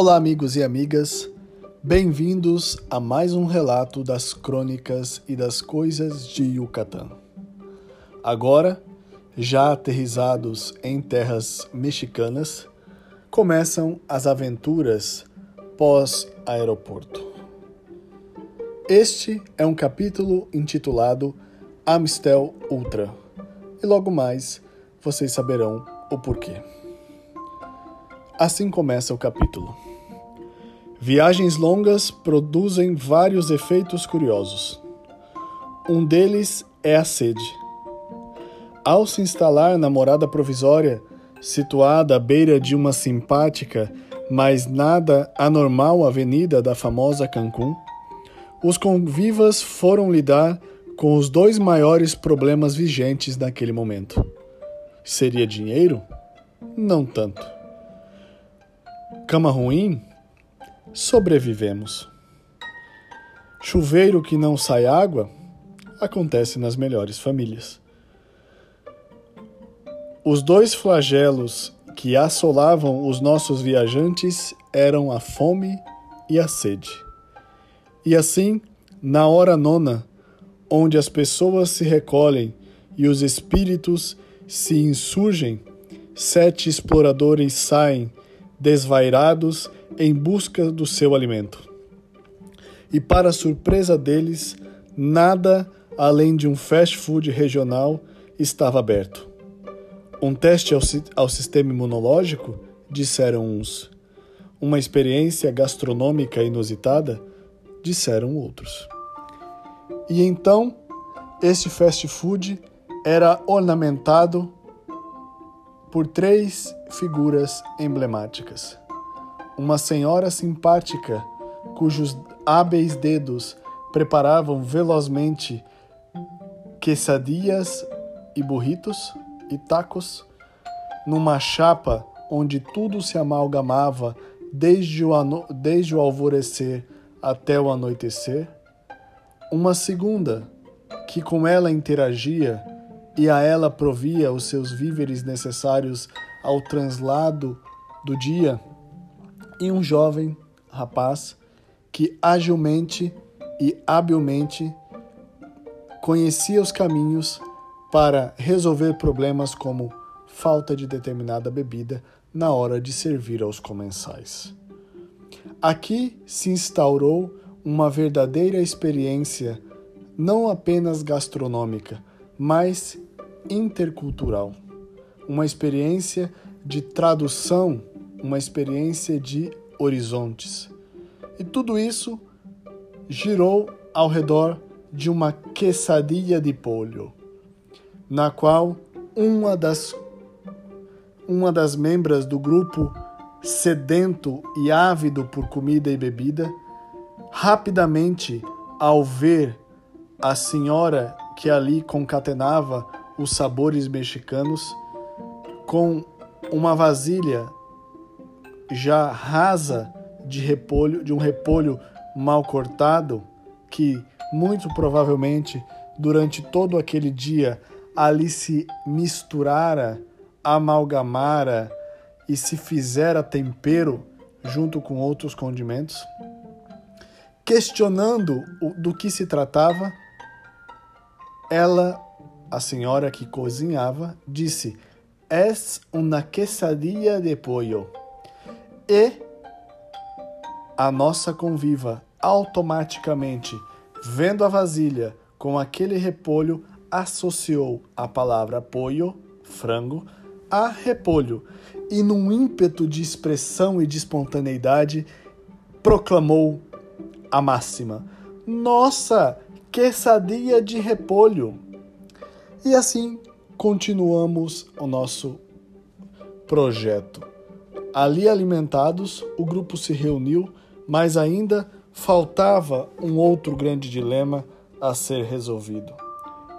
Olá, amigos e amigas. Bem-vindos a mais um relato das crônicas e das coisas de Yucatán. Agora, já aterrizados em terras mexicanas, começam as aventuras pós-aeroporto. Este é um capítulo intitulado Amistel Ultra, e logo mais vocês saberão o porquê. Assim começa o capítulo. Viagens longas produzem vários efeitos curiosos. Um deles é a sede. Ao se instalar na morada provisória, situada à beira de uma simpática, mas nada anormal avenida da famosa Cancún, os convivas foram lidar com os dois maiores problemas vigentes naquele momento. Seria dinheiro? Não tanto Cama ruim? Sobrevivemos. Chuveiro que não sai água? Acontece nas melhores famílias. Os dois flagelos que assolavam os nossos viajantes eram a fome e a sede. E assim, na hora nona, onde as pessoas se recolhem e os espíritos se insurgem, sete exploradores saem desvairados em busca do seu alimento. E, para surpresa deles, nada além de um fast food regional estava aberto. Um teste ao, ao sistema imunológico, disseram uns. Uma experiência gastronômica inusitada, disseram outros. E então, este fast food era ornamentado por três figuras emblemáticas. Uma senhora simpática, cujos hábeis dedos preparavam velozmente quesadillas e burritos e tacos, numa chapa onde tudo se amalgamava desde o, desde o alvorecer até o anoitecer. Uma segunda, que com ela interagia e a ela provia os seus víveres necessários ao translado do dia, e um jovem rapaz que agilmente e habilmente conhecia os caminhos para resolver problemas como falta de determinada bebida na hora de servir aos comensais. Aqui se instaurou uma verdadeira experiência não apenas gastronômica, mas intercultural, uma experiência de tradução, uma experiência de horizontes. E tudo isso girou ao redor de uma quesadilha de polho, na qual uma das uma das membros do grupo sedento e ávido por comida e bebida, rapidamente ao ver a senhora que ali concatenava os sabores mexicanos com uma vasilha já rasa de repolho, de um repolho mal cortado, que muito provavelmente durante todo aquele dia ali se misturara, amalgamara e se fizera tempero junto com outros condimentos. Questionando do que se tratava, ela a senhora que cozinhava disse: Es uma quesadilla de pollo. E a nossa conviva automaticamente, vendo a vasilha com aquele repolho, associou a palavra pollo, frango, a repolho e, num ímpeto de expressão e de espontaneidade, proclamou a máxima: Nossa, quesadilla de repolho! E assim continuamos o nosso projeto. Ali alimentados, o grupo se reuniu, mas ainda faltava um outro grande dilema a ser resolvido.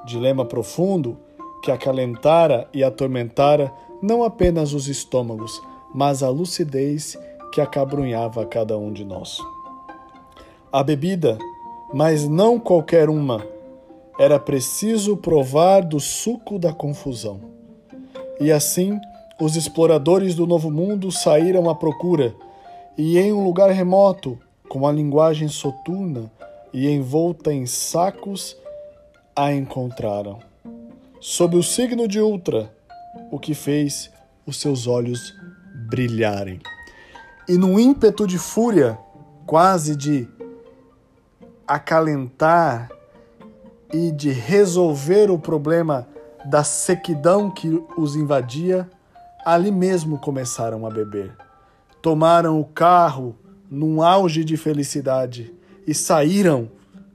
Dilema profundo que acalentara e atormentara não apenas os estômagos, mas a lucidez que acabrunhava cada um de nós. A bebida, mas não qualquer uma, era preciso provar do suco da confusão. E assim, os exploradores do Novo Mundo saíram à procura, e em um lugar remoto, com a linguagem soturna e envolta em sacos, a encontraram. Sob o signo de Ultra, o que fez os seus olhos brilharem. E num ímpeto de fúria, quase de acalentar e de resolver o problema da sequidão que os invadia, ali mesmo começaram a beber. Tomaram o carro num auge de felicidade e saíram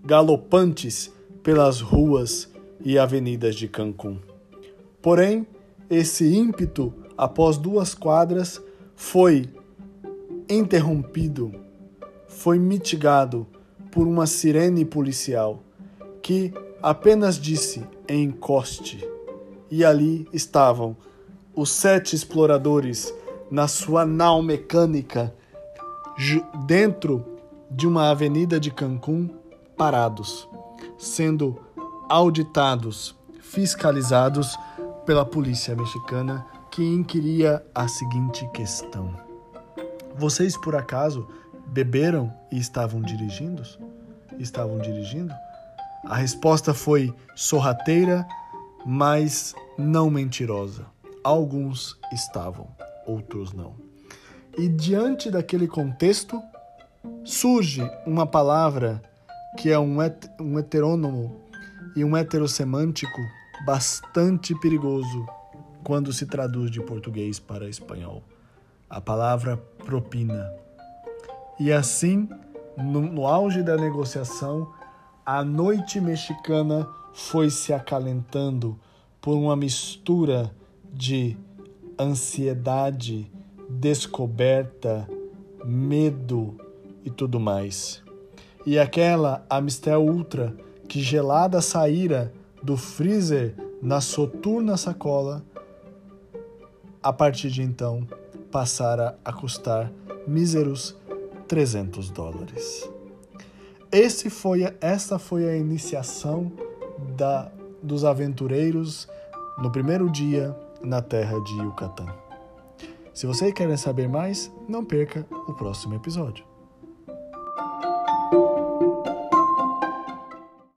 galopantes pelas ruas e avenidas de Cancún. Porém, esse ímpeto, após duas quadras, foi interrompido, foi mitigado por uma sirene policial que apenas disse encoste. E ali estavam os sete exploradores na sua nau mecânica dentro de uma avenida de Cancún parados, sendo auditados, fiscalizados pela polícia mexicana que inquiria a seguinte questão: Vocês por acaso beberam e estavam dirigindo? Estavam dirigindo? A resposta foi sorrateira, mas não mentirosa. Alguns estavam, outros não. E diante daquele contexto, surge uma palavra que é um, het um heterônomo e um heterosemântico bastante perigoso quando se traduz de português para espanhol. A palavra propina. E assim, no, no auge da negociação, a noite mexicana foi se acalentando por uma mistura de ansiedade, descoberta, medo e tudo mais. E aquela Amistel Ultra que gelada saíra do freezer na soturna sacola, a partir de então passara a custar míseros 300 dólares. Esse foi, essa foi a iniciação da, dos aventureiros no primeiro dia na terra de Yucatán. Se você quer saber mais, não perca o próximo episódio.